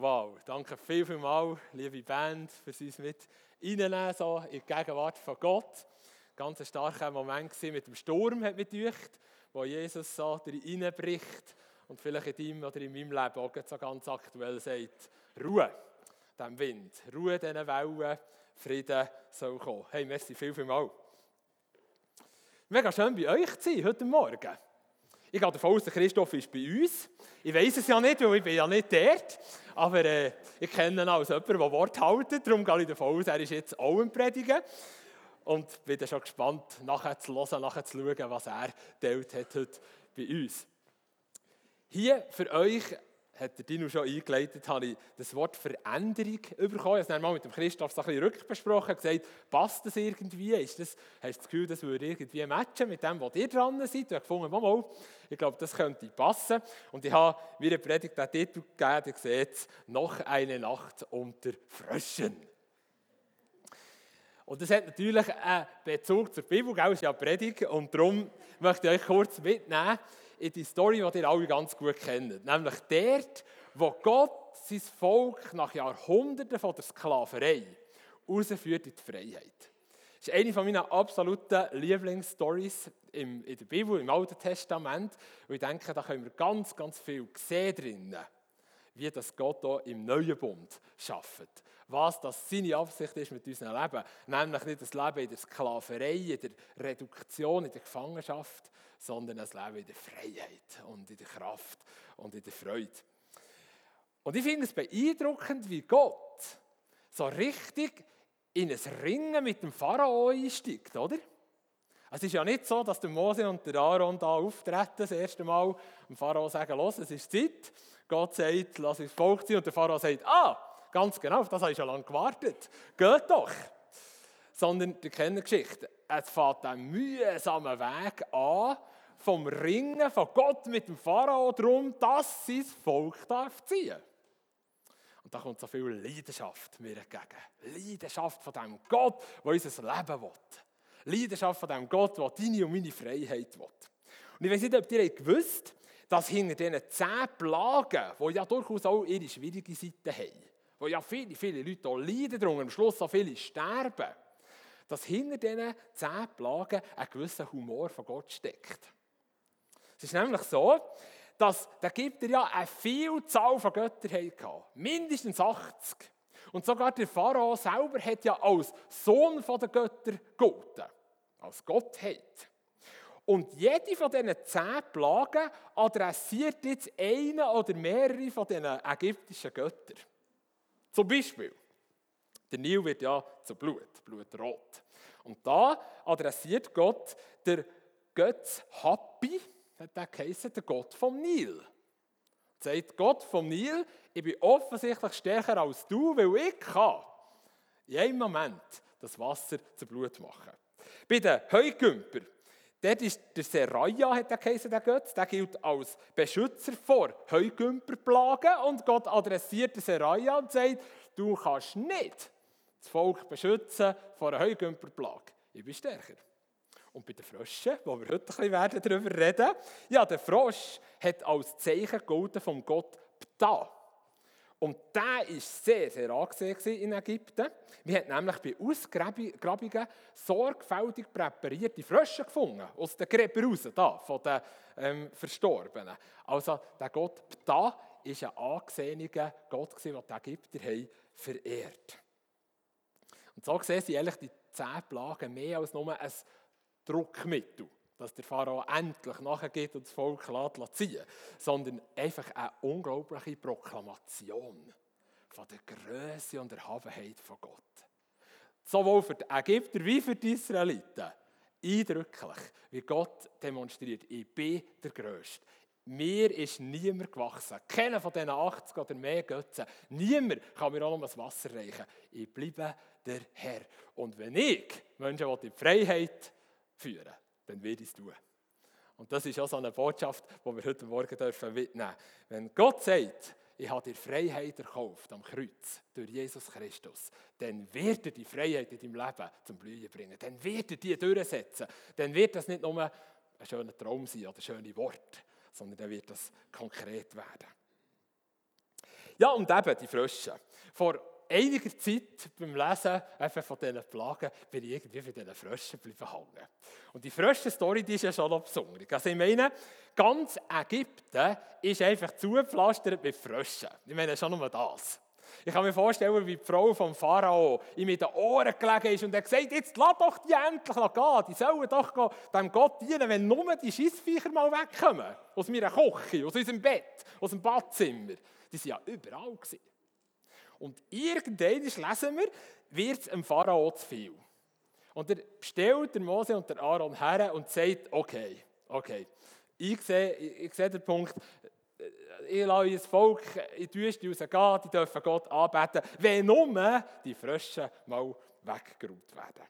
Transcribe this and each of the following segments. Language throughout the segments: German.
Wow, danke viel, viel mal, liebe Band, für uns mit reinnehmen, so in die Gegenwart von Gott. Ganz ein starker Moment mit dem Sturm, hat mich gedacht, wo Jesus so reinbricht und vielleicht in deinem oder in meinem Leben auch so ganz aktuell sagt, Ruhe dem Wind, Ruhe diesen Wellen, Frieden soll kommen. Hey, merci viel, viel mal. Mega schön bei euch zu sein heute Morgen. Ich gehe davon aus, der Christoph ist bei uns. Ich weiß es ja nicht, weil ich bin ja nicht dort. Aber äh, ich kenne ihn als jemand, der Wort hält. Darum gehe ich davon aus, er ist jetzt auch im Predigen. Und bin dann schon gespannt, nachher zu hören, nachher zu schauen, was er hat heute bei uns. Hier für euch hat der Dino schon eingeleitet, habe ich das Wort Veränderung bekommen. Ich habe es dann mal mit dem Christoph so ein bisschen rückbesprochen, gesagt, passt das irgendwie? Ist das, hast du das Gefühl, das würde irgendwie matchen mit dem, was ihr dran seid? Und ich gefunden, mal, mal, ich glaube, das könnte passen. Und ich habe wie eine Predigt den Titel gegeben, ihr seht «Noch eine Nacht unter Fröschen». Und das hat natürlich einen Bezug zur Bibel, es ist ja Predigt, und darum möchte ich euch kurz mitnehmen in die Story, die ihr alle ganz gut kennt. Nämlich dort, wo Gott sein Volk nach Jahrhunderten von der Sklaverei rausführt in die Freiheit. Das ist eine meiner absoluten Lieblingsstories in der Bibel, im Alten Testament. Und ich denke, da können wir ganz, ganz viel sehen drinnen, wie das Gott hier im Neuen Bund schafft. Was das seine Absicht ist mit unserem Leben. Nämlich nicht das Leben in der Sklaverei, in der Reduktion, in der Gefangenschaft, sondern das Leben in der Freiheit und in der Kraft und in der Freude. Und ich finde es beeindruckend, wie Gott so richtig in ein Ringen mit dem Pharao einsteigt, oder? Es ist ja nicht so, dass der Mose und der Aaron da auftreten, das erste Mal dem Pharao sagen, los, es ist Zeit. Gott sagt, lass uns Volk ziehen. Und der Pharao sagt, ah, ganz genau, das habe ich schon lange gewartet. Geht doch. Sondern, die kennen Geschichte. Es fährt einen mühsamen Weg an, vom Ringen von Gott mit dem Pharao darum, dass sein Volk darf ziehen Und da kommt so viel Leidenschaft mir entgegen. Leidenschaft von dem Gott, der unser Leben will. Leidenschaft von dem Gott, der deine und meine Freiheit will. Und ich weiß nicht, ob ihr gewusst dass hinter diesen zehn Plagen, die ja durchaus auch ihre schwierigen Seiten haben, wo ja viele, viele Leute auch leiden darunter, am Schluss auch viele sterben, dass hinter diesen zehn Plagen ein gewisser Humor von Gott steckt. Es ist nämlich so, dass der Ägypter ja eine Vielzahl von Göttern hatte. Mindestens 80. Und sogar der Pharao selber hat ja als Sohn der Götter gegolten. Als Gottheit. Und jede von diesen zehn Plagen adressiert jetzt einen oder mehrere von diesen ägyptischen Göttern. Zum Beispiel, der Nil wird ja zu Blut, blutrot. Und da adressiert Gott der Götz Happy, der geheißen, der Gott vom Nil. Sagt Gott vom Nil, ich bin offensichtlich stärker als du, weil ich kann in einem Moment das Wasser zu Blut machen. Bei den Heugümper, dort ist der Seraya, hat der der Götz, der gilt als Beschützer vor Heugümperplagen und Gott adressiert den Seraya und sagt, du kannst nicht das Volk beschützen vor einer Heugümperplage. Ich bin stärker. Und bei den Fröschen, wo wir heute ein bisschen darüber reden, ja, der Frosch hat als Zeichen gegolten vom Gott Ptah. Und der war sehr, sehr angesehen in Ägypten. Wir haben nämlich bei Ausgrabungen sorgfältig präparierte Frösche gefunden, aus den Gräbern raus, da, von den ähm, Verstorbenen. Also der Gott Ptah war ein angesehener Gott, den die Ägypter haben verehrt Und so gesehen sind eigentlich die zehn Plagen mehr als nur ein Druckmittel, dass der Pharao endlich nachgeht und das Volk lässt ziehen sondern einfach eine unglaubliche Proklamation von der Größe und Erhabenheit von Gott. Sowohl für die Ägypter wie für die Israeliten. Eindrücklich, wie Gott demonstriert, ich bin der Größte. Mir ist niemand gewachsen. Keiner von diesen 80 oder mehr Götzen. Niemand kann mir auch noch das Wasser reichen. Ich bleibe der Herr. Und wenn ich Menschen in die Freiheit führen, dann ich es tun. Und das ist auch so eine Botschaft, die wir heute Morgen dürfen mitnehmen Wenn Gott sagt, ich habe dir Freiheit erkauft am Kreuz durch Jesus Christus, dann wird er die Freiheit in deinem Leben zum Blühen bringen. Dann wird er die durchsetzen. Dann wird das nicht nur ein schöner Traum sein oder schöne Worte, sondern dann wird das konkret werden. Ja, und eben die Frösche. Vor einiger Zeit beim Lesen einfach von diesen Plagen bin ich irgendwie von diesen Fröschen bleiben hängen. Und die Fröschen-Story, die ist ja schon noch besonders. Also ich meine, ganz Ägypten ist einfach zugepflastert mit Fröschen. Ich meine schon nur das. Ich kann mir vorstellen, wie die Frau vom Pharao ihm in den Ohren gelegen ist und er gesagt jetzt lass doch die endlich gehen. Die sollen doch dem Gott dienen, wenn nur die Schissviecher mal wegkommen. Aus meiner Küche, aus unserem Bett, aus dem Badzimmer. Die waren ja überall. Gewesen. Und irgendwann lesen wir, wird es dem Pharao zu viel. Und er bestellt der Mose und der Aaron her und sagt, okay, okay, ich sehe, ich sehe den Punkt, ich lasse das Volk in die Wüste rausgehen, die dürfen Gott anbeten, wenn nur die Frösche mal weggeräumt werden.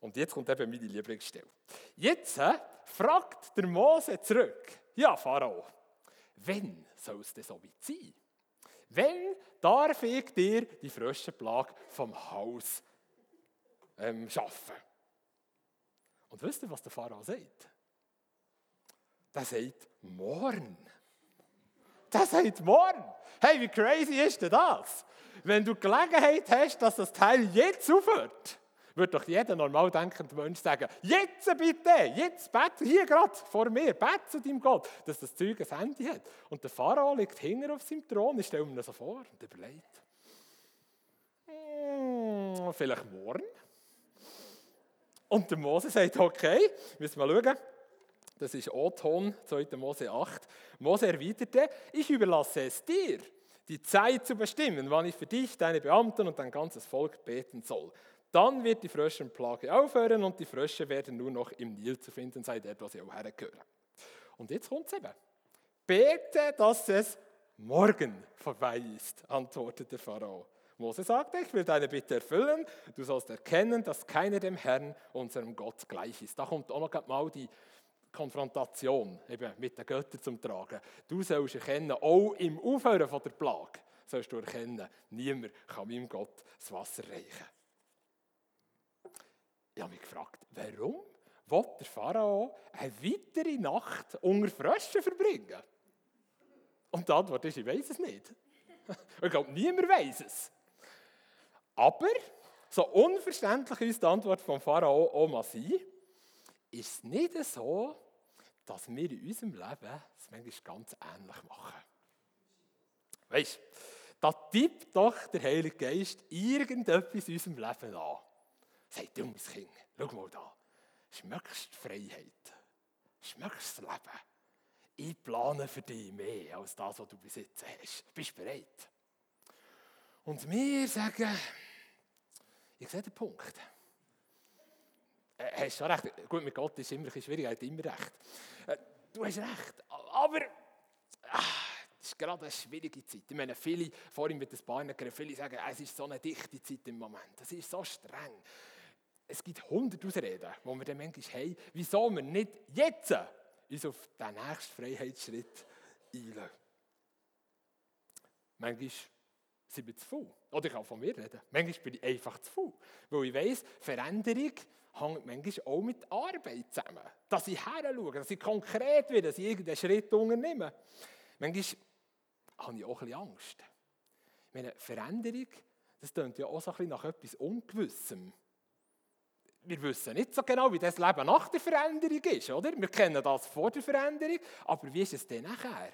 Und jetzt kommt eben meine Lieblingsstelle. Jetzt äh, fragt der Mose zurück, ja Pharao, wenn soll es denn so weit sein? Wenn darf ich dir die Fröschenplage vom Haus ähm, schaffen? Und wisst ihr, was der Pharao sagt? Der sagt, morgen. Der sagt, morgen. Hey, wie crazy ist denn das? Wenn du Gelegenheit hast, dass das Teil jetzt aufhört, würde doch jeder normal denkende Mensch sagen, jetzt bitte, jetzt bete, hier gerade vor mir, bete zu deinem Gott, dass das Zeug ein Ende hat. Und der Pharao liegt hinter auf seinem Thron, ich stelle mir das so vor und überlegt, hm, vielleicht morgen? Und der Mose sagt, okay, müssen wir schauen. Das ist O-Ton, 2. Mose 8. Mose erwiderte, ich überlasse es dir, die Zeit zu bestimmen, wann ich für dich, deine Beamten und dein ganzes Volk beten soll. Dann wird die Fröschenplage aufhören und die Frösche werden nur noch im Nil zu finden sein, dort, wo sie auch hergehören. Und jetzt kommt es eben. Bete, dass es morgen vorbei ist, antwortete Pharao. Mose sagte, ich will deine Bitte erfüllen. Du sollst erkennen, dass keiner dem Herrn, unserem Gott, gleich ist. Da kommt auch noch mal die Konfrontation eben mit den Göttern zum Tragen. Du sollst erkennen, auch im Aufhören von der Plage, sollst du erkennen, niemand kann meinem Gott das Wasser reichen. Ich habe mich gefragt, warum will der Pharao eine weitere Nacht unter Fröschen verbringen? Und die Antwort ist, ich weiß es nicht. Ich glaube, niemand weiß es. Aber, so unverständlich uns die Antwort vom Pharao mal sein, ist es nicht so, dass wir in unserem Leben es manchmal ganz ähnlich machen. Weißt du, da tippt doch der Heilige Geist irgendetwas in unserem Leben an. Sagt, du, mein Kind, schau mal da. Schmeckst die Freiheit? Schmeckst das Leben? Ich plane für dich mehr als das, was du jetzt hast. Bist du bereit? Und wir sagen, ich sehe den Punkt. Äh, hast schon recht. Gut, mit Gott ist immer ein schwierig, er hat immer recht. Äh, du hast recht, aber ach, das ist gerade eine schwierige Zeit. Ich meine, viele, vorhin mit den Beinen, viele sagen, es ist so eine dichte Zeit im Moment. Es ist so streng es gibt hundert Ausreden, die wir dann manchmal haben, wieso wir nicht jetzt uns auf den nächsten Freiheitsschritt einlassen. Manchmal sind wir zu faul. Oder ich kann von mir reden. Manchmal bin ich einfach zu faul. Weil ich weiss, Veränderung hängt manchmal auch mit Arbeit zusammen. Dass ich her schaue, dass ich konkret werde, dass ich irgendeinen Schritt unternehme. Manchmal habe ich auch ein bisschen Angst. Ich meine, Veränderung, das klingt ja auch so ein bisschen nach etwas Ungewissem wir wissen nicht so genau, wie das Leben nach der Veränderung ist, oder? Wir kennen das vor der Veränderung, aber wie ist es denn nachher?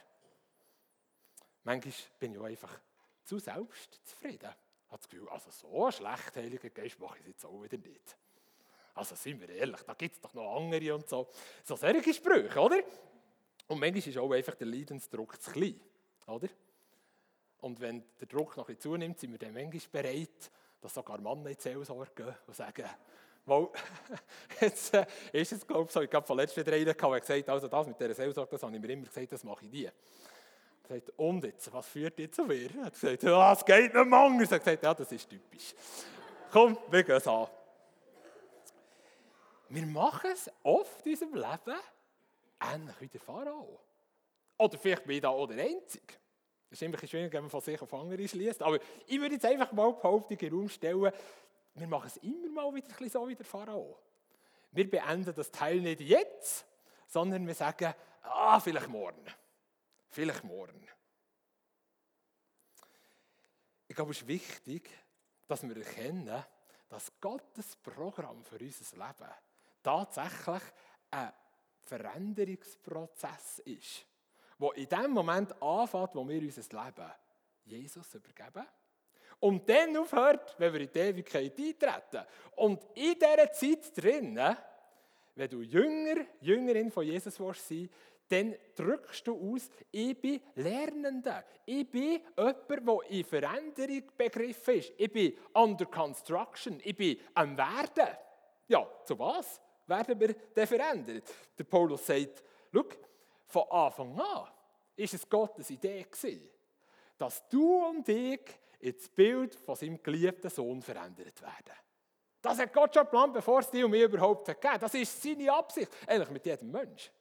Manchmal bin ich auch einfach zu selbstzufrieden. Ich habe das Gefühl, also so schlecht, Heiliger Geist, mache ich es jetzt auch wieder nicht. Also sind wir ehrlich, da gibt es doch noch andere und so. So solche Sprüche, oder? Und manchmal ist auch einfach der Leidensdruck zu klein, oder? Und wenn der Druck noch ein bisschen zunimmt, sind wir dann manchmal bereit, dass sogar Männer in die Seelsorge gehen und sagen, weil, jetzt äh, ist es, glaube ich, so, ich habe von letzten drei einer gesagt, also das mit dieser Seelsorge, das habe ich mir immer gesagt, das mache ich nie. Er sagt, und jetzt, was führt jetzt zu mir? Er hat gesagt, ja, es geht nicht mehr anders. Er hat gesagt, ja, das ist typisch. Komm, wir gehen es an. Wir machen es oft in unserem Leben ähnlich wie der Pharao. Oder vielleicht bin ich da auch der Einzige. Das ist immer schwierig, wenn man von sich auf andere schließt. Aber ich würde jetzt einfach mal Behauptung in den Raum stellen, wir machen es immer mal wieder ein so wie der Pharao. Wir beenden das Teil nicht jetzt, sondern wir sagen, ah, vielleicht morgen. Vielleicht morgen. glaube, es ist wichtig, dass wir erkennen, dass Gottes Programm für unser Leben tatsächlich ein Veränderungsprozess ist, wo in dem Moment anfängt, wo wir unser Leben Jesus übergeben und dann aufhört, wenn wir in die Ewigkeit eintreten. Und in dieser Zeit drinnen, wenn du Jünger, Jüngerin von Jesus sein, dann drückst du aus, ich bin Lernender. Ich bin jemand, der in Veränderung begriffen ist. Ich bin under construction. Ich bin am Werden. Ja, zu was werden wir dann verändert? Der Paulus sagt, schau, von Anfang an ist es Gottes Idee dass du und ich ins Bild von seinem geliebten Sohn verändert werden. Das hat Gott schon geplant, bevor es dir und mir überhaupt gegeben Das ist seine Absicht, eigentlich mit jedem Menschen.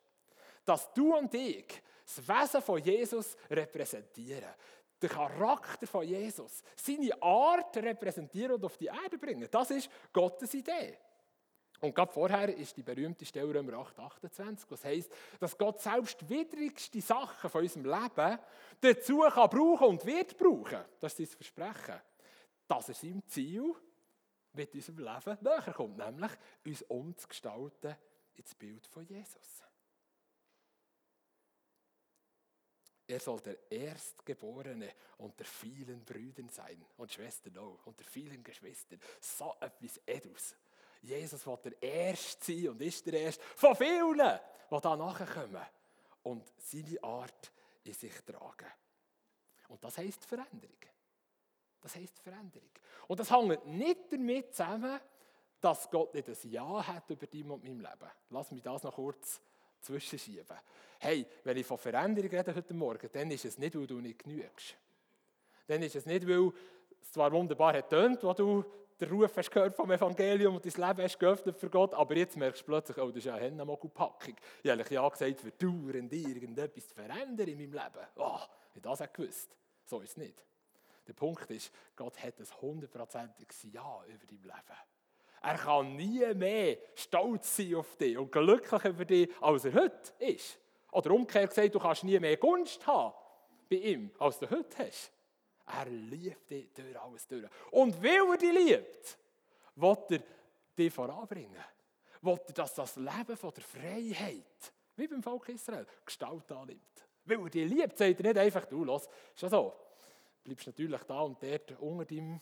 Dass du und ich das Wesen von Jesus repräsentieren. Den Charakter von Jesus, seine Art repräsentieren und auf die Erde bringen. Das ist Gottes Idee. Und gerade vorher ist die berühmte Stelle Römer 8, 28, was heisst, dass Gott selbst widrigste Sachen von unserem Leben dazu kann brauchen und wird brauchen. Das ist sein Versprechen. Dass er seinem Ziel mit unserem Leben näher kommt, nämlich uns umzugestalten ins Bild von Jesus. Er soll der Erstgeborene unter vielen Brüdern sein und Schwestern auch, unter vielen Geschwistern. So etwas Edus. Jesus will der Erste sein und ist der Erste von vielen, die da nachkommen und seine Art in sich tragen. Und das heisst Veränderung. Das heisst Veränderung. Und das hängt nicht damit zusammen, dass Gott nicht ein Ja hat über dich und meinem Leben. Lass mich das noch kurz zwischenschieben. Hey, wenn ich von Veränderung rede heute Morgen, dann ist es nicht, weil du nicht genügst. Dann ist es nicht, weil es zwar wunderbar hat was du den Ruf hast gehört vom Evangelium und dein Leben hast geöffnet für Gott, aber jetzt merkst du plötzlich, oh, das ist ja eine Hennenmogelpackung. Ich habe ja gesagt, verdauernd irgendetwas zu verändern in meinem Leben. Oh, ich das auch gewusst. So ist es nicht. Der Punkt ist, Gott hat ein hundertprozentiges Ja über dein Leben. Er kann nie mehr stolz sein auf dich und glücklich über dich, als er heute ist. Oder umgekehrt gesagt, du kannst nie mehr Gunst haben bei ihm, als du heute hast. Er liebt dich durch alles durch. Und weil er dich liebt, will er dich voranbringen. Will er, dass das Leben von der Freiheit, wie beim Volk Israel, Gestalt annimmt. Weil er dich liebt, sagt er nicht einfach, du, los, ist ja so. Du bleibst natürlich da und dort unter deinem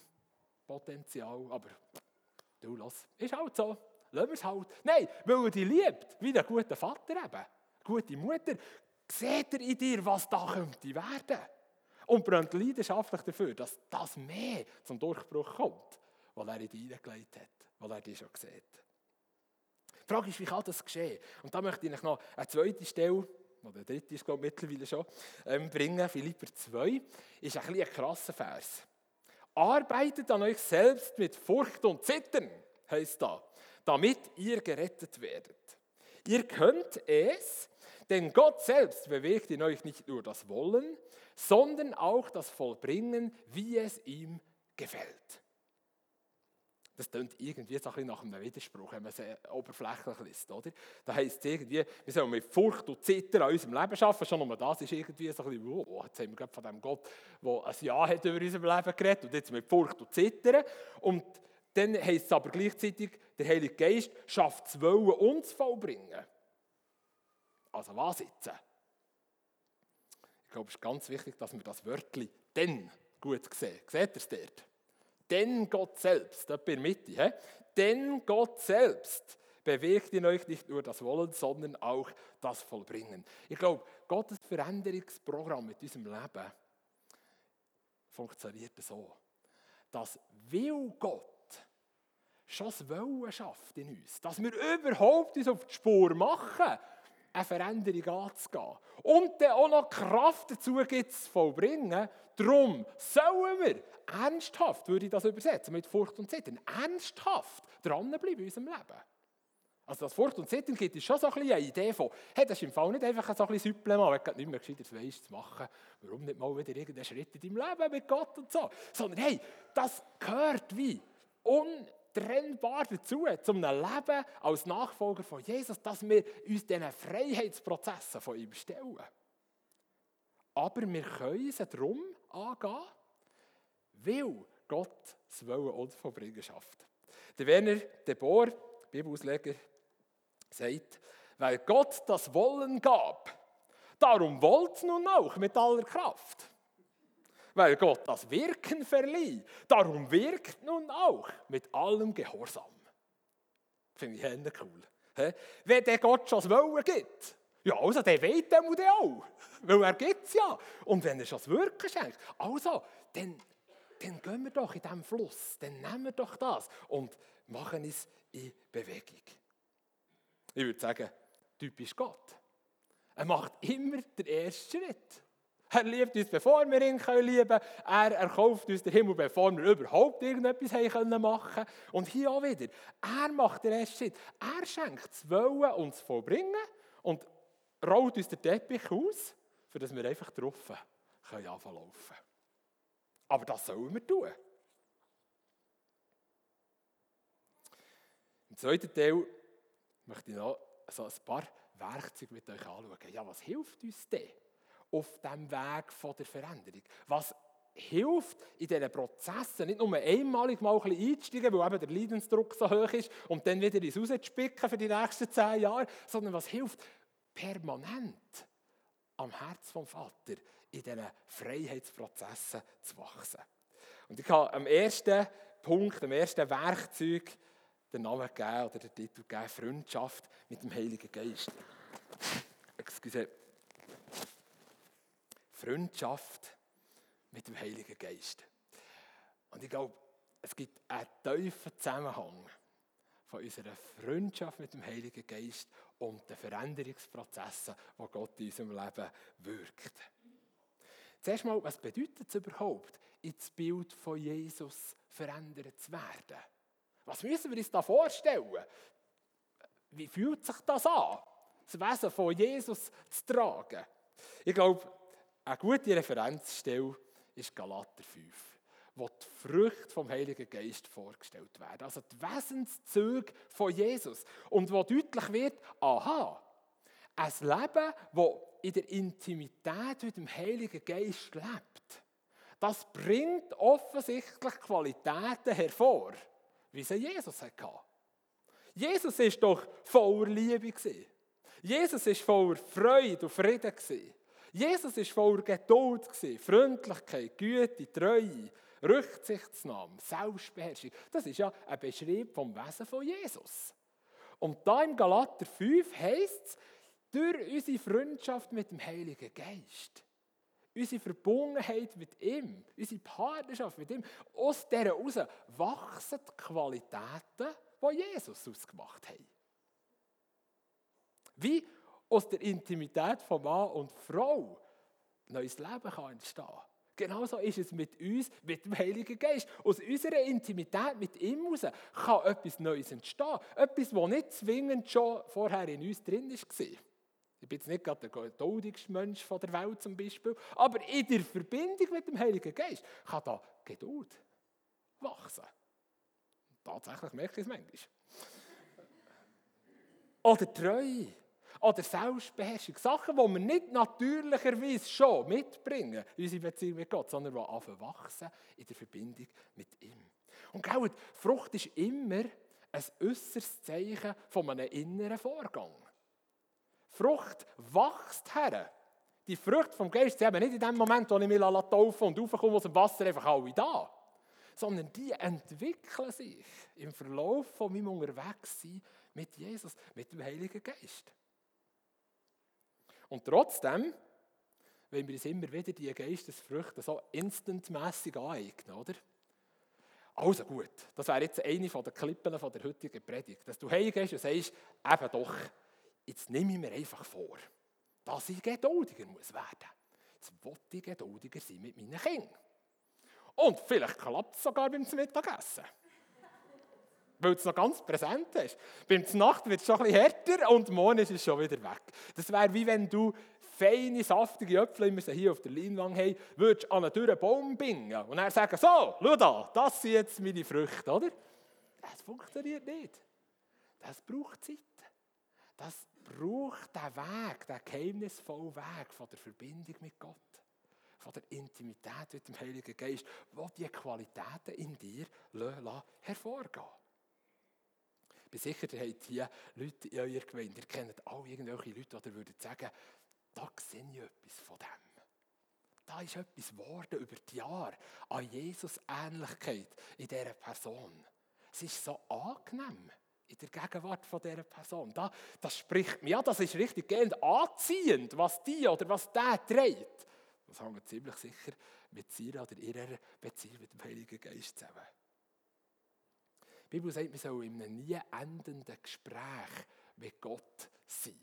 Potenzial, aber du, los, ist halt so. Lassen wir es halt. Nein, weil er dich liebt, wie der gute Vater eben, gute Mutter, sieht er in dir, was da könnte werden und brennt leidenschaftlich dafür, dass das mehr zum Durchbruch kommt, was er in dich hineingelegt hat, was er dir schon sieht. Die Frage ist, wie kann das geschehen? Und da möchte ich noch eine zweite Stelle, oder eine dritte ist glaube ich mittlerweile schon, ähm, bringen. Philipper 2 ist ein, ein krasser Vers. Arbeitet an euch selbst mit Furcht und Zittern, heißt da, damit ihr gerettet werdet. Ihr könnt es, denn Gott selbst bewegt in euch nicht nur das Wollen, sondern auch das Vollbringen, wie es ihm gefällt. Das klingt irgendwie so ein nach einem Widerspruch, wenn man es oberflächlich liest. Oder? Da heisst es irgendwie, wir sollen mit Furcht und Zittern an unserem Leben arbeiten. Schon nur das ist irgendwie so ein bisschen, oh, jetzt haben wir gerade von dem Gott, der ein Ja hat über unser Leben geredet und jetzt mit Furcht und Zittern. Und dann heisst es aber gleichzeitig, der Heilige Geist schafft das Wollen und Vollbringen. Also was jetzt? Ich glaube, es ist ganz wichtig, dass wir das Wörtchen «denn» gut sehen. Seht ihr es dort? Denn Gott selbst, da in der Mitte. Denn Gott selbst bewegt in euch nicht nur das Wollen, sondern auch das Vollbringen. Ich glaube, Gottes Veränderungsprogramm mit unserem Leben funktioniert so, dass will Gott schon das Wollen schafft in uns, dass wir überhaupt uns auf die Spur machen, eine Veränderung anzugehen. Und dann auch noch Kraft dazu gibt, zu vollbringen. Darum sollen wir ernsthaft, würde ich das übersetzen, mit Furcht und Zittern, ernsthaft dranbleiben in unserem Leben. Also das Furcht und Zittern gibt uns schon so ein bisschen eine Idee von, hey, das ist im Fall nicht einfach so ein bisschen Supplement, wenn du nicht mehr gescheiter weißt zu machen, warum nicht mal wieder irgendeinen Schritt in deinem Leben mit Gott und so, sondern hey, das gehört wie un untrennbar dazu, zum Leben als Nachfolger von Jesus, dass wir uns diesen Freiheitsprozessen von ihm stellen. Aber wir können sie darum angehen, weil Gott das Wollen uns vollbringen schafft. Der Werner de Boer, Bibelausleger, sagt, weil Gott das Wollen gab, darum wollt nun auch mit aller Kraft. Weil Gott das Wirken verlieh, darum wirkt nun auch mit allem Gehorsam. Finde ich Hände cool. Wenn der Gott schon das Wollen gibt, ja, also der weht dem auch, weil er gibt es ja. Und wenn er schon das Wirken schenkt, also, dann, dann gehen wir doch in diesem Fluss, dann nehmen wir doch das und machen es in Bewegung. Ich würde sagen, typisch Gott. Er macht immer den ersten Schritt. Er liebt uns, bevor wir ihn lieben können. Er erkauft uns den Himmel, bevor wir überhaupt irgendetwas machen können. Und hier auch wieder. Er macht den ersten Schritt. Er schenkt das Wollen und das Vollbringen und rollt uns den Teppich aus, dass wir einfach drauf können laufen. Aber das sollen wir tun. Im zweiten Teil möchte ich noch so ein paar Werkzeuge mit euch anschauen. Ja, was hilft uns denn auf dem Weg der Veränderung? Was hilft in diesen Prozessen, nicht nur einmalig mal ein bisschen einzusteigen, weil eben der Leidensdruck so hoch ist und dann wieder ins Rauszuspicken für die nächsten zehn Jahre, sondern was hilft permanent am Herz vom Vater in diesen Freiheitsprozessen zu wachsen. Und ich habe am ersten Punkt, am ersten Werkzeug den Namen gegeben oder den Titel gegeben, Freundschaft mit dem Heiligen Geist. Excuse. Freundschaft mit dem Heiligen Geist. Und ich glaube, es gibt einen tiefen Zusammenhang von unserer Freundschaft mit dem Heiligen Geist und den Veränderungsprozessen, die Gott in unserem Leben wirkt. Zuerst mal, was bedeutet es überhaupt, ins Bild von Jesus verändert zu werden? Was müssen wir uns da vorstellen? Wie fühlt sich das an, das Wesen von Jesus zu tragen? Ich glaube, eine gute Referenzstelle ist Galater 5, wo die Früchte vom Heiligen Geist vorgestellt werden. Also die Wesenszüge von Jesus. Und wo deutlich wird, aha, ein Leben, das in der Intimität mit dem Heiligen Geist lebt, das bringt offensichtlich Qualitäten hervor wie sie Jesus hatte. Jesus ist doch voller Liebe. Jesus ist voller Freude und Frieden. Jesus ist voller Geduld, Freundlichkeit, Güte, Treue, Rücksichtsnahme, Selbstbeherrschung. Das ist ja ein Beschrieb vom Wesen von Jesus. Und da im Galater 5 heißt es, durch unsere Freundschaft mit dem Heiligen Geist unsere Verbundenheit mit ihm, unsere Partnerschaft mit ihm, aus dieser heraus wachsen die Qualitäten, die Jesus ausgemacht hat. Wie aus der Intimität von Mann und Frau neues Leben kann entstehen Genauso ist es mit uns, mit dem Heiligen Geist. Aus unserer Intimität mit ihm heraus kann etwas Neues entstehen. Etwas, das nicht zwingend schon vorher in uns drin war. Ich bin jetzt nicht gerade der geduldigste Mensch der Welt zum Beispiel, aber in der Verbindung mit dem Heiligen Geist kann da Geduld wachsen. Tatsächlich merke ich es manchmal. Oder Treue. Oder Selbstbeherrschung. Sachen, die wir nicht natürlicherweise schon mitbringen in unsere Beziehung mit Gott, sondern die anfangen in der Verbindung mit ihm. Und glaubt, Frucht ist immer ein äußeres Zeichen von einem inneren Vorgang. Frucht wächst her. Die Frucht vom Geist sind eben nicht in dem Moment, wo ich mich taufe und raufkomme aus dem Wasser, einfach alle da. Sondern die entwickeln sich im Verlauf von meinem Unterwegssein mit Jesus, mit dem Heiligen Geist. Und trotzdem, wenn wir uns immer wieder die Geistesfrüchte so instantmässig aneignen, oder? Also gut, das wäre jetzt eine der Klippen von der heutigen Predigt, dass du heimgehst und sagst, eben doch, jetzt nehme ich mir einfach vor, dass ich geduldiger muss werden. Jetzt will ich geduldiger sein mit meinen Kindern. Und vielleicht klappt es sogar beim Mittagessen. Weil es noch ganz präsent ist. Beim Nacht wird es schon ein bisschen härter und morgen ist es schon wieder weg. Das wäre wie wenn du feine, saftige Äpfel, wie wir sie hier auf der Leinwand haben, würdest an einen dürren Baum bingen und dann sagen, so, schau da, das sind jetzt meine Früchte, oder? Das funktioniert nicht. Das braucht Zeit. Das braucht den Weg, den geheimnisvollen Weg von der Verbindung mit Gott. von der Intimität mit dem Heiligen Geist, wo die Qualitäten in dir hervorgehen Ich bin sicher, ihr habt hier Leute in eurer Gemeinde, ihr kennt alle irgendwelche Leute, die würden sagen, da sehe ich etwas von dem. Da ist etwas geworden über die Jahre an Jesus-Ähnlichkeit in dieser Person. Es ist so angenehm in der Gegenwart von dieser Person. Da, das spricht mir, ja, das ist richtig gehend anziehend, was die oder was der trägt. Das hängt ziemlich sicher mit seiner oder ihrer Beziehung mit dem Heiligen Geist zusammen. Die Bibel sagt, wir sollen in einem nie endenden Gespräch mit Gott sein.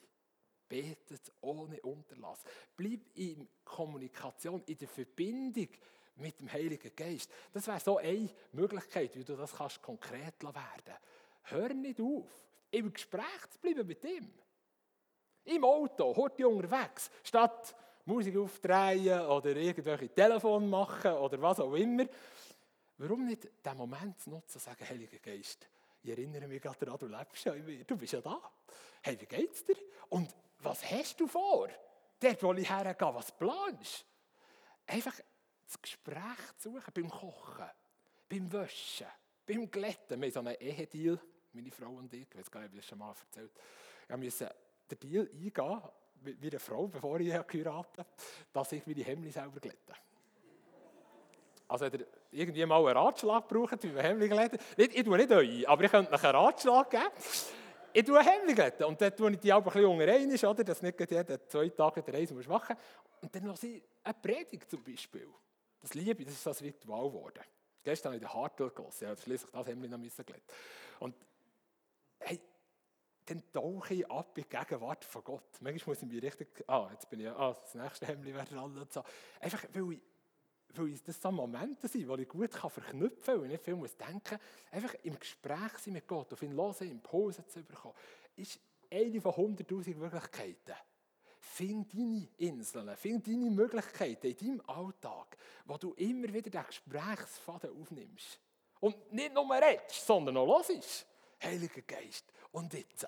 Betet ohne Unterlass. Bleib in Kommunikation, in der Verbindung mit dem Heiligen Geist. Das wäre so eine Möglichkeit, wie du das kannst konkret werden kannst. Hör nicht auf, im Gespräch zu bleiben mit ihm. Im Auto, heute unterwegs, statt Musik aufdrehen oder irgendwelche Telefon machen oder was auch immer. Warum nicht den Moment nutzen und sagen, Heiliger Geist, ich erinnere mich gerade daran, du lebst ja in mir, du bist ja da. Hey, wie geht's dir? Und was hast du vor? Dort, wo ich hergehe, was planst? Einfach das Gespräch zu suchen beim Kochen, beim Waschen, beim Glätten. Wir haben so einen Ehedeal meine Frau und ich, ich weiß gar nicht, ob ich das schon mal erzählt habe, wir mussten den Deal eingehen, wie eine Frau, bevor ich geheiratet habe, dass ich meine Hemden selber glätte. Also, wenn ihr irgendwie mal einen Ratschlag braucht, wie man Hemden glätten, ich, tue nicht euch, aber ich könnte euch einen Ratschlag geben. Ich tue Hemden glätten und dann tue ich die auch ein bisschen unter oder? dass nicht jeden zwei Tage der Reise machen muss. Und dann lasse ich eine Predigt zum Beispiel. Das Liebe, das ist das Ritual geworden. Gestern habe ich den Hart durchgelassen, ja, schließlich das Hemden noch glätten. Und hey, dann tauche ich ab in die Gegenwart von Gott. Manchmal muss ich mich richtig, ah, jetzt bin ich, ah, das nächste wäre dran und so. Einfach, weil ich, weil das so Momente sind, wo ich gut verknüpfen kann und nicht viel muss denken einfach im Gespräch sein mit Gott, auf ihn hören, Impulse zu bekommen, ist eine von hunderttausend Möglichkeiten. Find deine Inseln, find deine Möglichkeiten in deinem Alltag, wo du immer wieder den Gesprächsfaden aufnimmst. Und nicht nur redest, sondern auch hörst. Heiliger Geist, und jetzt?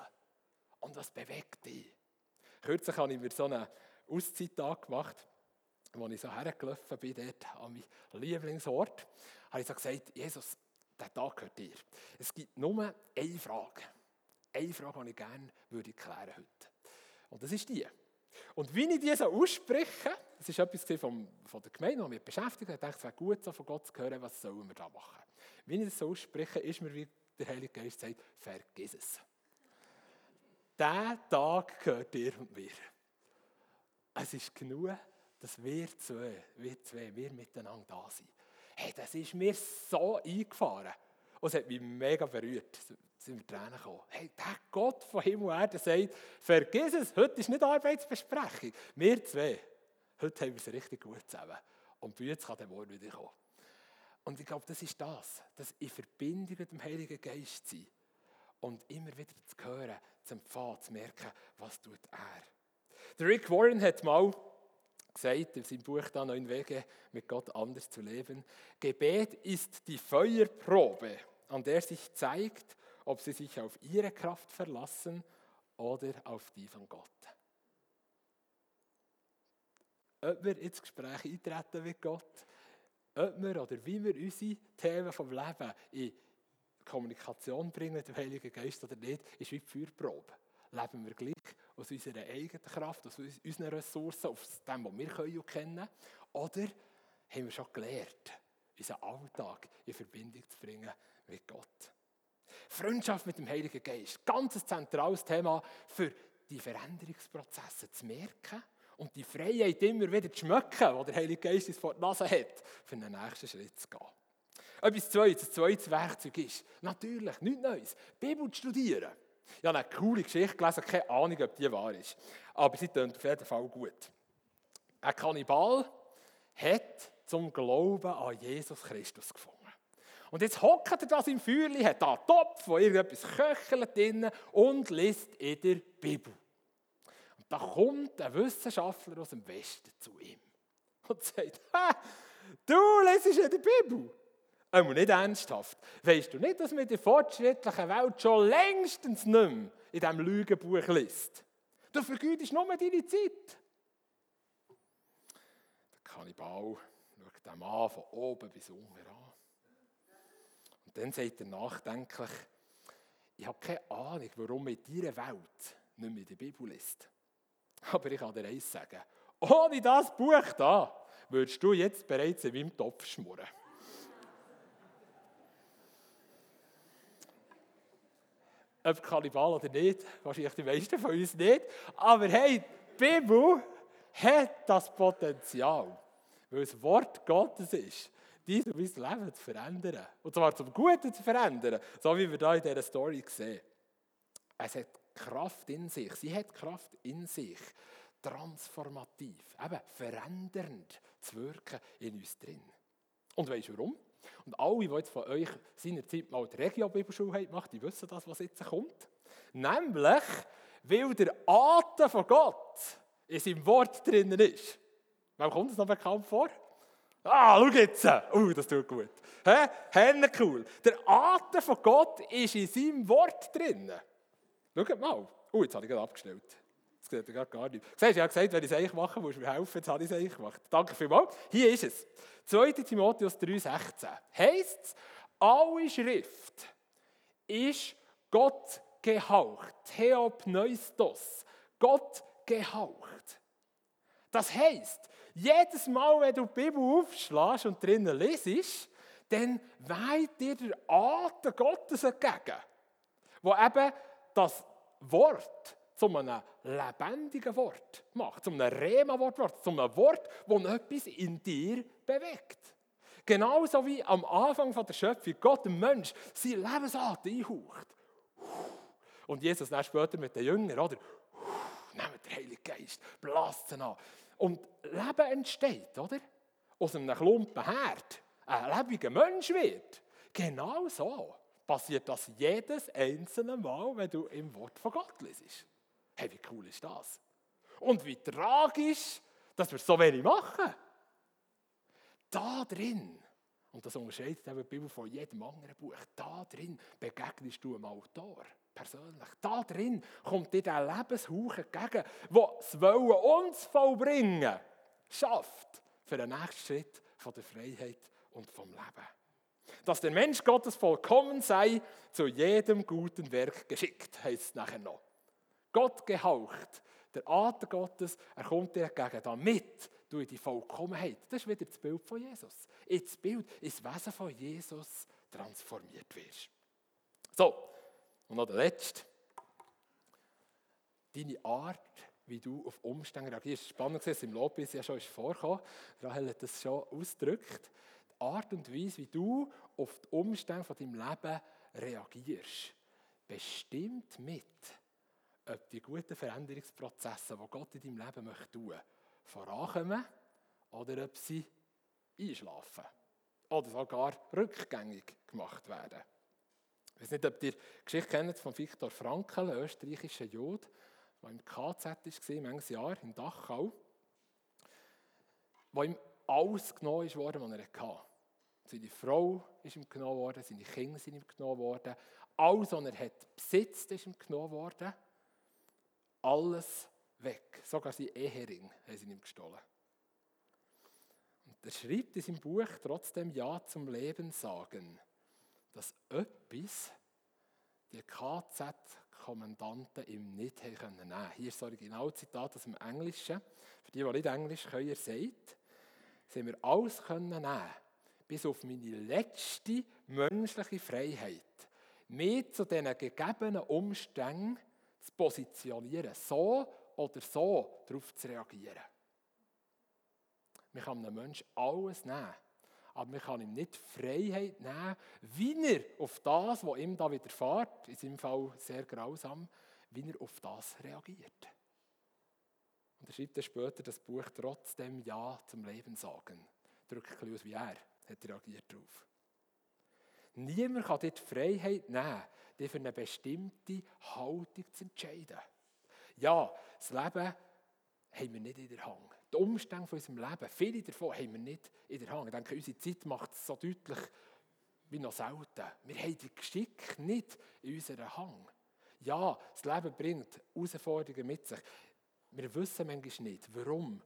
Und was bewegt dich? Kürzlich habe ich mir so einen Auszeittag gemacht, wo ich so hergelaufen bin, dort an meinem Lieblingsort. habe ich so gesagt, Jesus, der Tag gehört dir. Es gibt nur eine Frage. Eine Frage, die ich gerne würde klären heute. Und das ist die. Und wie ich diese ausspreche, das war etwas vom, von der Gemeinde, die mich beschäftigt hat, ich dachte, es wäre gut, so von Gott zu hören, was sollen wir da machen. Wie ich das so ausspreche, ist mir wie der Heilige Geist sagt, vergiss es. Der Tag gehört dir und mir. Es ist genug, dass wir zwei, wir zwei, wir miteinander da sind. Hey, das ist mir so eingefahren. Und es hat mich mega berührt. Da sind wir Tränen gekommen. Hey, der Gott von Himmel und Erde sagt, vergiss es, heute ist nicht Arbeitsbesprechung. Wir zwei, heute haben wir es richtig gut zusammen. Und bei uns kann der Wort wieder kommen. Und ich glaube, das ist das, dass in Verbindung mit dem Heiligen Geist sein und immer wieder zu hören, zu empfangen, zu merken, was tut er. Der Rick Warren hat mal gesagt, in seinem Buch da «Neun Wege, mit Gott anders zu leben», Gebet ist die Feuerprobe, an der sich zeigt, ob sie sich auf ihre Kraft verlassen oder auf die von Gott. Ob wir ins Gespräch eintreten mit Gott, ob wir oder wie wir unsere Themen vom Leben in Kommunikation bringen dem Heiligen Geist oder nicht, ist wie die Feuerprobe. Leben wir gleich aus unserer eigenen Kraft, aus unseren Ressourcen, aus dem, was wir können und kennen? Oder haben wir schon gelernt, unseren Alltag in Verbindung zu bringen mit Gott? Freundschaft mit dem Heiligen Geist, ganz ein zentrales Thema für die Veränderungsprozesse zu merken und die Freiheit immer wieder zu schmecken, die der Heilige Geist uns vor der Nase hat, für den nächsten Schritt zu gehen. Etwas Zweites, ein zweites Werkzeug ist, natürlich, nichts Neues, Bibel zu studieren. Ich habe eine coole Geschichte gelesen, keine Ahnung, ob die wahr ist, aber sie klingt auf jeden Fall gut. Ein Kannibal hat zum Glauben an Jesus Christus gefunden. Und jetzt hockt er da im Feuerli, hat da einen Topf, wo irgendetwas köchelt drin und liest in der Bibel. Da kommt ein Wissenschaftler aus dem Westen zu ihm und sagt, du lesest ja die Bibel. Aber nicht ernsthaft. Weißt du nicht, dass man in der fortschrittlichen Welt schon längstens nicht mehr in diesem Lügenbuch liest? Du vergütest nur deine Zeit. Der Kannibal schaut den Mann von oben bis unten an. Und dann sagt er nachdenklich, ich habe keine Ahnung, warum in dieser Welt nicht mehr die Bibel liest. Aber ich kann dir eins sagen. Ohne das Buch da, würdest du jetzt bereits in meinem Topf schmoren. Ob Kannibal oder nicht, wahrscheinlich die meisten von uns nicht. Aber hey, die Bibel hat das Potenzial, weil es Wort Gottes ist, dies und mein Leben zu verändern. Und zwar zum Guten zu verändern, so wie wir da in dieser Story sehen. Es hat Kraft in sich, sie hat Kraft in sich, transformativ, eben verändernd zu wirken in uns drin. Und weißt du warum? Und alle, die jetzt von euch seinerzeit mal die Regio-Bibelschule gemacht die wissen das, was jetzt kommt. Nämlich, weil der Atem von Gott in seinem Wort drinnen ist. Wem kommt es noch bekannt vor? Ah, schau jetzt! Uh, das tut gut. Hä? Henne cool. Der Atem von Gott ist in seinem Wort drinnen. Schaut mal. Oh, jetzt habe ich gerade abgestellt. Sieht gerade gar nicht. Siehst, ich habe gesagt, wenn ich es eigentlich mache, musst du mir helfen. Jetzt habe ich es eigentlich gemacht. Danke vielmals. Hier ist es. 2. Timotheus 3,16. Heißt es, alle Schrift ist Gott gehaucht. Theopneustos. Gott gehaucht. Das heißt, jedes Mal, wenn du die Bibel aufschlägst und drinnen lesest, dann weht dir der Atem Gottes entgegen, wo eben das Wort zu einem lebendigen Wort macht, zu einem Rema-Wort, zu einem Wort, das etwas in dir bewegt. Genauso wie am Anfang der Schöpfung Gott dem Mensch sein Lebensatem einhaucht. Und Jesus dann später mit den Jüngern, oder? Nehmt den Heiligen Geist, blasst ihn an. Und Leben entsteht, oder? Aus einem Klumpen Herd ein lebendiger Mensch wird. Genau so passiert das jedes einzelne Mal, wenn du im Wort von Gott liest. Hey, wie cool ist das? Und wie tragisch, dass wir so wenig machen. Da drin, und das unterscheidet die Bibel von jedem anderen Buch, da drin begegnest du einem Autor persönlich. Da drin kommt dir der Lebenshauch entgegen, der das Wollen uns vollbringen schafft für den nächsten Schritt von der Freiheit und vom Leben dass der Mensch Gottes vollkommen sei, zu jedem guten Werk geschickt, heißt es nachher noch. Gott gehaucht, der Atem Gottes, er kommt dir entgegen, damit du in die Vollkommenheit, das ist wieder das Bild von Jesus, ins Bild, ins Wesen von Jesus transformiert wirst. So, und noch der letzte. Deine Art, wie du auf Umstände reagierst. Spannend dass im Lobby ja schon vorgekommen. Rahel hat das schon ausgedrückt. Art und Weise, wie du auf die Umstände von deinem Leben reagierst, bestimmt mit, ob die guten Veränderungsprozesse, die Gott in deinem Leben möchte tun, vorankommen oder ob sie einschlafen oder sogar rückgängig gemacht werden. Ich weiß nicht, ob ihr die Geschichte kennt von Viktor Frankl, einem österreichischen Jude, der im KZ war, manches Jahr in Dachau, wo ihm alles genommen wurde, was er hatte. Seine Frau ist ihm genommen worden, seine Kinder sind ihm genommen worden. Alles, was er hat besitzt, ist ihm genommen worden. Alles weg. Sogar sein Ehering haben sie ihm gestohlen. Und er schreibt in seinem Buch trotzdem Ja zum Leben sagen, dass etwas die KZ-Kommandanten ihm nicht nehmen können. Hier ist das Originalzitat aus dem Englischen. Für die, die nicht Englisch können, ihr sagt, sie haben wir alles können nehmen bis auf meine letzte menschliche Freiheit, mich zu diesen gegebenen Umständen zu positionieren, so oder so darauf zu reagieren. Man kann einem Menschen alles nehmen, aber man kann ihm nicht Freiheit nehmen, wie er auf das, was ihm da widerfährt, in seinem Fall sehr grausam, wie er auf das reagiert. Und er schreibt dann später das Buch trotzdem Ja zum Leben sagen. Drückt ein bisschen aus wie er hat reagiert darauf. Niemand kann dir die Freiheit nehmen, dich für eine bestimmte Haltung zu entscheiden. Ja, das Leben haben wir nicht in der Hand. Die Umstände von unserem Leben, viele davon haben wir nicht in der Hand. Ich denke, unsere Zeit macht es so deutlich wie noch selten. Wir haben die Geschick nicht in unserer Hand. Ja, das Leben bringt Herausforderungen mit sich. Wir wissen manchmal nicht, warum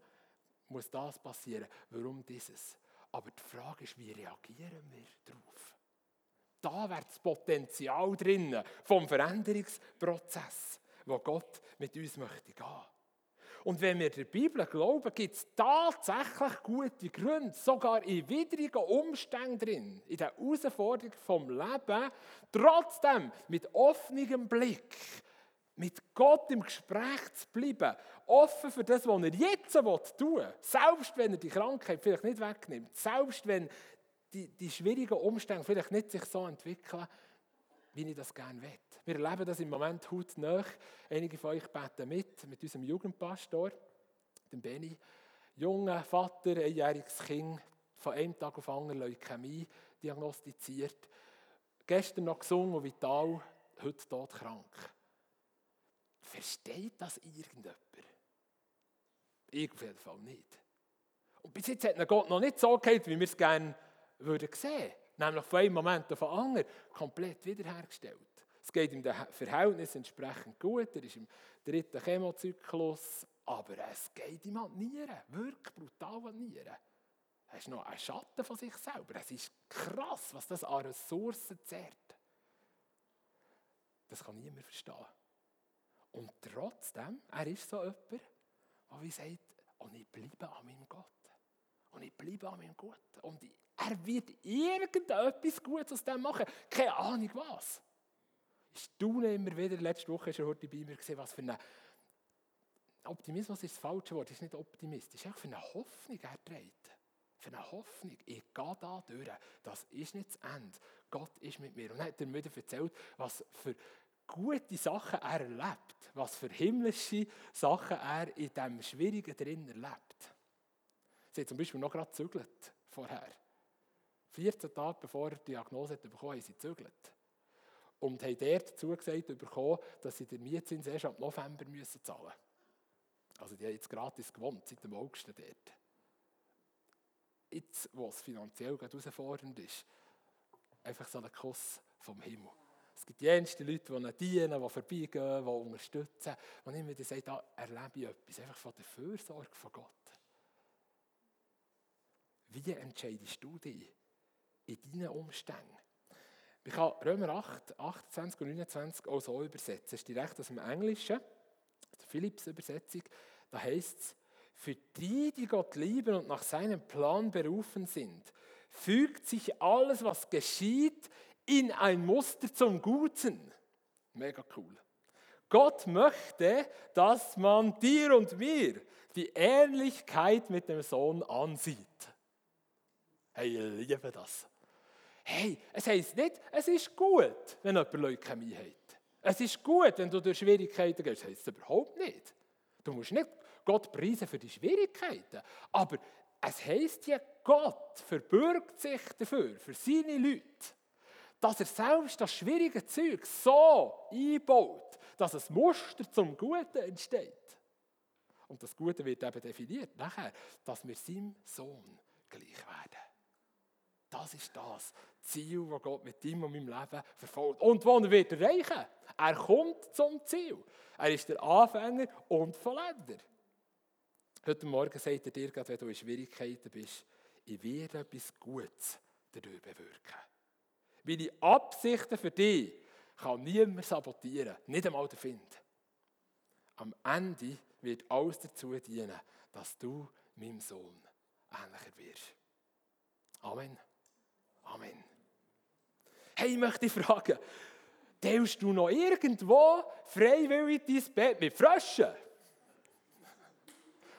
muss das passieren, warum dieses. Aber die Frage ist, wie reagieren wir darauf? Da wäre das Potenzial drin vom Veränderungsprozess, wo Gott mit uns möchte gehen. Und wenn wir der Bibel glauben, gibt es tatsächlich gute Gründe, sogar in widrigen Umständen drin, in der Herausforderung vom Leben, trotzdem mit offenem Blick, mit Gott im Gespräch zu bleiben, offen für das, was er jetzt tun will, selbst wenn er die Krankheit vielleicht nicht wegnimmt, selbst wenn die, die schwierigen Umstände vielleicht nicht sich so entwickeln, wie ich das gerne will. Wir erleben das im Moment heute nach. Einige von euch beten mit, mit unserem Jugendpastor, dem Benny. Junger Vater, einjähriges Kind, von einem Tag auf den anderen Leukämie diagnostiziert. Gestern noch gesungen und vital, heute todkrank. Versteht das irgendjemand? Ich auf jeden Fall nicht. Und bis jetzt hat Gott noch nicht so gehalten, wie wir es gerne würden sehen. Nämlich von einem Moment auf den anderen komplett wiederhergestellt. Es geht ihm dem Verhältnis entsprechend gut. Er ist im dritten Chemozyklus. Aber es geht ihm an die Nieren. Wirklich brutal an die Nieren. Er ist noch ein Schatten von sich selber. Es ist krass, was das an Ressourcen zehrt. Das kann niemand verstehen. Und trotzdem, er ist so jemand, der wie sagt, und ich bleibe an meinem Gott. Und ich bleibe an meinem Gott. Und er wird irgendetwas Gutes aus dem machen. Keine Ahnung was. Ich staune immer wieder. Letzte Woche war er heute bei mir gesehen, was für eine Optimismus ist das falsche Wort. ist nicht optimistisch. Einfach für eine Hoffnung er trägt. Für eine Hoffnung. Ich gehe da durch. Das ist nicht das Ende. Gott ist mit mir. Und er hat mir wieder erzählt, was für gute Sachen er erlebt, was für himmlische Sachen er in diesem Schwierigen drin erlebt. Sie hat zum Beispiel noch gerade gezügelt vorher. 14 Tage bevor er die Diagnose bekommen haben sie gezügelt. Und haben dort zugesagt bekommen, dass sie den Mietzins erst ab November müssen zahlen müssen. Also die haben jetzt gratis gewohnt, seit dem August dort. Jetzt, wo es finanziell herausfordernd ist, einfach so ein Kuss vom Himmel. Es gibt jenste Leute, die dienen, die vorbeigehen, die unterstützen. Und immer wieder sagt, da erlebe ich etwas, einfach von der Fürsorge von Gott. Wie entscheidest du dich in deinen Umständen? Ich kann Römer 8, 28 und 29 auch so übersetzen. Das ist direkt aus dem Englischen, der Philipps-Übersetzung. Da heißt es, für die, die Gott lieben und nach seinem Plan berufen sind, fügt sich alles, was geschieht, in ein Muster zum Guten. Mega cool. Gott möchte, dass man dir und mir die Ähnlichkeit mit dem Sohn ansieht. Hey, ich liebe das. Hey, es heisst nicht, es ist gut, wenn jemand Leukämie hat. Es ist gut, wenn du durch Schwierigkeiten gehst. Das heisst es überhaupt nicht. Du musst nicht Gott preisen für die Schwierigkeiten. Aber es heisst ja, Gott verbürgt sich dafür, für seine Leute dass er selbst das schwierige Zeug so einbaut, dass ein Muster zum Guten entsteht. Und das Gute wird eben definiert nachher, dass wir seinem Sohn gleich werden. Das ist das Ziel, das Gott mit ihm und meinem Leben verfolgt. Und wo er wird erreichen. Er kommt zum Ziel. Er ist der Anfänger und Vollender. Heute Morgen sagt er dir, wenn du in Schwierigkeiten bist, ich werde etwas Gutes dadurch bewirken. Meine Absichten für dich kann niemand sabotieren, nicht einmal der Find. Am Ende wird alles dazu dienen, dass du meinem Sohn ähnlicher wirst. Amen. Amen. Hey, ich möchte dich fragen, teilst du noch irgendwo freiwillig dein Bett mit Fröschen?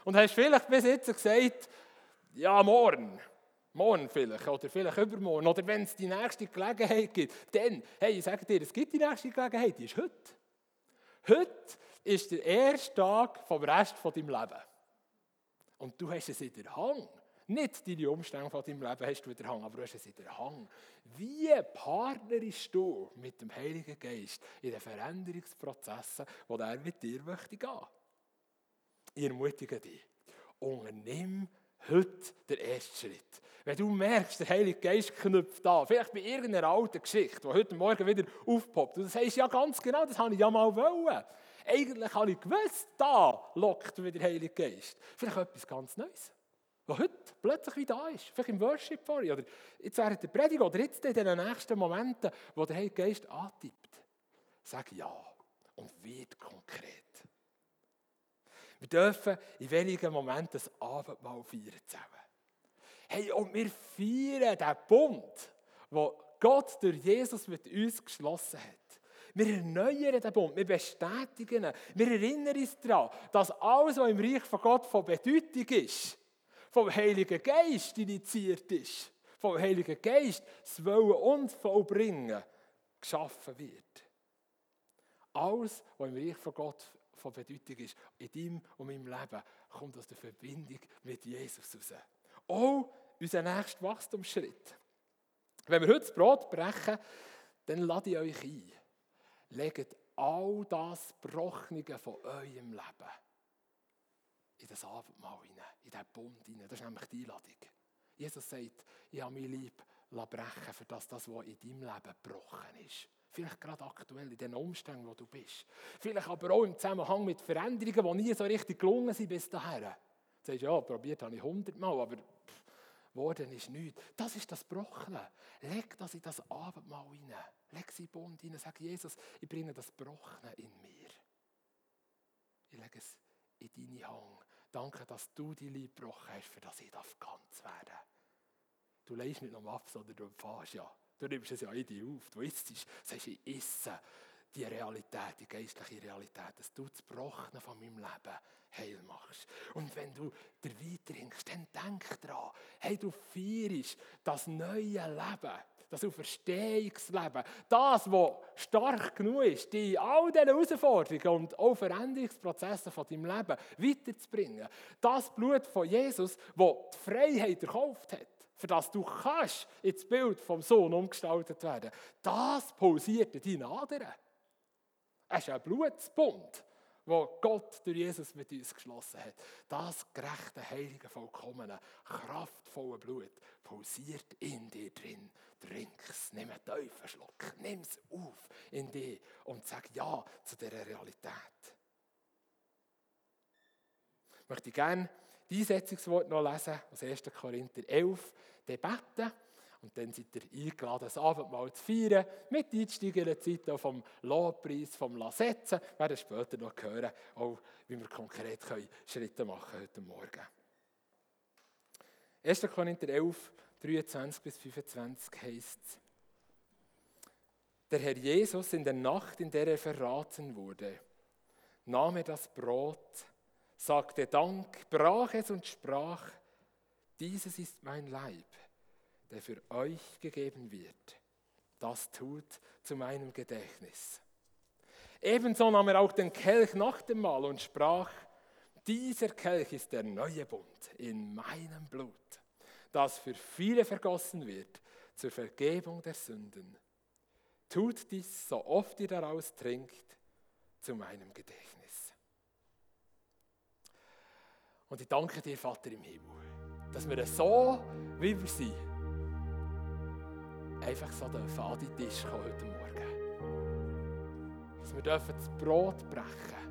Und hast vielleicht bis jetzt gesagt, ja, morgen. Morgen vielleicht oder vielleicht übermorgen oder wenn es die nächste Gelegenheit gibt. Dann, hey, ich sage dir, es gibt die nächste Gelegenheit, die ist heute. Heute ist der erste Tag vom Rest von deinem Leben. Und du hast es in der Hand. Nicht deine Umstände von deinem Leben hast du in der Hand, aber du hast es in der Hand. Wie partnerst du mit dem Heiligen Geist in den Veränderungsprozessen, die er mit dir möchte gehen? Ich ermutige dich. Unternimm heute der erste Schritt. Wenn du merkst, der Heilige Geist knüpft an, vielleicht bei irgendeiner alten Geschichte, die heute Morgen wieder aufpoppt, und du sagst, ja ganz genau, das habe ich ja mal wollen. Eigentlich habe ich gewusst, da lockt wieder der Heilige Geist. Vielleicht etwas ganz Neues. Der heute plötzlich wieder da ist. Vielleicht im Worship vorher oder jetzt während der Predigt oder jetzt in den nächsten Momenten, wo der Heilige Geist antippt. Sag ja und wird konkret. Wir dürfen in wenigen Momenten das Abendmahl feiern zusammen. Hey, und wir feiern den Bund, den Gott durch Jesus mit uns geschlossen hat. Wir erneuern den Bund, wir bestätigen ihn, wir erinnern uns daran, dass alles, was im Reich von Gott von Bedeutung ist, vom Heiligen Geist initiiert ist, vom Heiligen Geist das Wollen und Vollbringen geschaffen wird. Alles, was im Reich von Gott von Bedeutung ist, in deinem und meinem Leben, kommt aus der Verbindung mit Jesus raus. Auch unser nächster Wachstumsschritt. Wenn wir heute das Brot brechen, dann lade ich euch ein. Legt all das Brochene von eurem Leben in das Abendmahl hinein, in diesen Bund hinein. Das ist nämlich die Einladung. Jesus sagt, ich habe mein Lieb brechen, für das, das, was in deinem Leben gebrochen ist. Vielleicht gerade aktuell in den Umständen, wo du bist. Vielleicht aber auch im Zusammenhang mit Veränderungen, die nie so richtig gelungen sind bis dahin. Du sagst, ja, probiert habe ich hundertmal, aber worden ist nichts. Das ist das Brochene. Leg das in das Abendmahl hinein. Leg sie Bund hinein. Sag, Jesus, ich bringe das Brochene in mir. Ich lege es in deine Hand. Danke, dass du die Liebe gebrochen hast, für das ich ganz werden. Du leist nicht noch ab, sondern du empfährst ja. Du nimmst es ja in dich auf. Du isst es. Sagst, ich esse die Realität, die geistliche Realität, dass du das Brochene von meinem Leben heil machst. Und wenn du Wein trinkst, dann denk daran, hey, du feierst das neue Leben, das Auferstehungsleben, das, was stark genug ist, die all diese Herausforderungen und auch Veränderungsprozesse von deinem Leben weiterzubringen. Das Blut von Jesus, das die Freiheit erkauft hat für das du kannst ins Bild vom Sohn umgestaltet werden. Das pulsiert in deinen Adern. Es ist ein Blutsbund, wo Gott durch Jesus mit uns geschlossen hat. Das gerechte, heilige, vollkommene, kraftvolle Blut pulsiert in dir drin. Trink es, nimm einen tiefen Schluck, nimm es auf in dir und sag Ja zu dieser Realität. Ich möchte gerne die Einsetzungswort noch lesen aus 1. Korinther 11, beten. Und dann seid ihr eingeladen, das Abendmahl zu feiern, mit Zeit auch vom Lobpreis, vom Lasetzen. Wir werden später noch hören, auch wie wir konkret Schritte machen können heute Morgen. 1. Korinther 11, 23 bis 25 heißt es, der Herr Jesus in der Nacht, in der er verraten wurde, nahm er das Brot, sagte Dank, brach es und sprach, dieses ist mein Leib der für euch gegeben wird. Das tut zu meinem Gedächtnis. Ebenso nahm er auch den Kelch nach dem Mahl und sprach, dieser Kelch ist der neue Bund in meinem Blut, das für viele vergossen wird zur Vergebung der Sünden. Tut dies, so oft ihr daraus trinkt, zu meinem Gedächtnis. Und ich danke dir, Vater im Himmel, dass wir so, wie wir sind, einfach so dürfen an den Tisch kommen heute Morgen. Dass wir dürfen das Brot brechen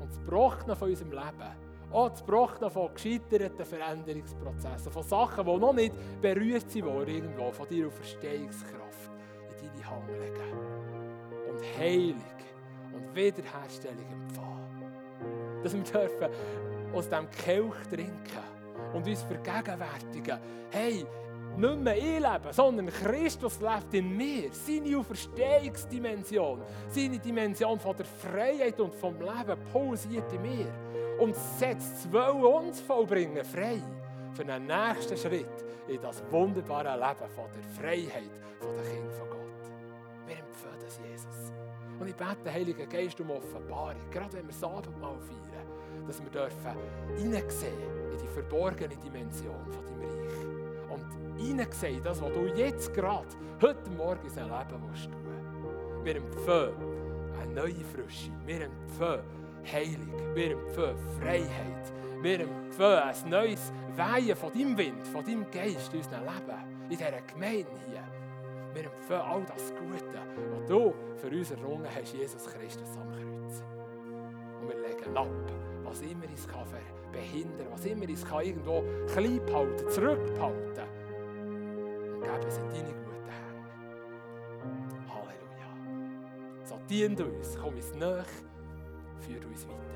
und das Brochene von unserem Leben auch das Brochene von gescheiterten Veränderungsprozessen, von Sachen, die noch nicht berührt sind irgendwo, von deiner Verstehungskraft in deine Hand legen. Und Heilung und Wiederherstellung empfangen. Dass wir dürfen aus diesem Kelch trinken und uns vergegenwärtigen, hey, nicht mehr ich lebe, sondern Christus lebt in mir. Seine Auferstehungsdimension, seine Dimension von der Freiheit und vom Leben pulsiert in mir und setzt das Wollen uns vollbringen frei für den nächsten Schritt in das wunderbare Leben von der Freiheit von der Kinder von Gott. Wir empfehlen das, Jesus. Und ich bete, Heiliger Geist, um Offenbarung, gerade wenn wir das Abendmahl feiern, dass wir dürfen hineinsehen in die verborgene Dimension von deinem Reich hineingesehen, das, was du jetzt gerade, heute Morgen in sein Leben willst tun. Wir empfehlen eine neue Frische. Wir empfehlen Heilung. Wir empfehlen Freiheit. Wir empfehlen ein neues Weihen von deinem Wind, von deinem Geist in unserem Leben, in dieser Gemeinde hier. Wir empfehlen all das Gute, was du für uns errungen hast, Jesus Christus am Kreuz. Und wir legen ab, was immer uns kann was immer uns irgendwo klein behalten, zurückhalten. Geben es in deine guten Hände. Halleluja. So dient uns, komm uns nach, führ uns weiter.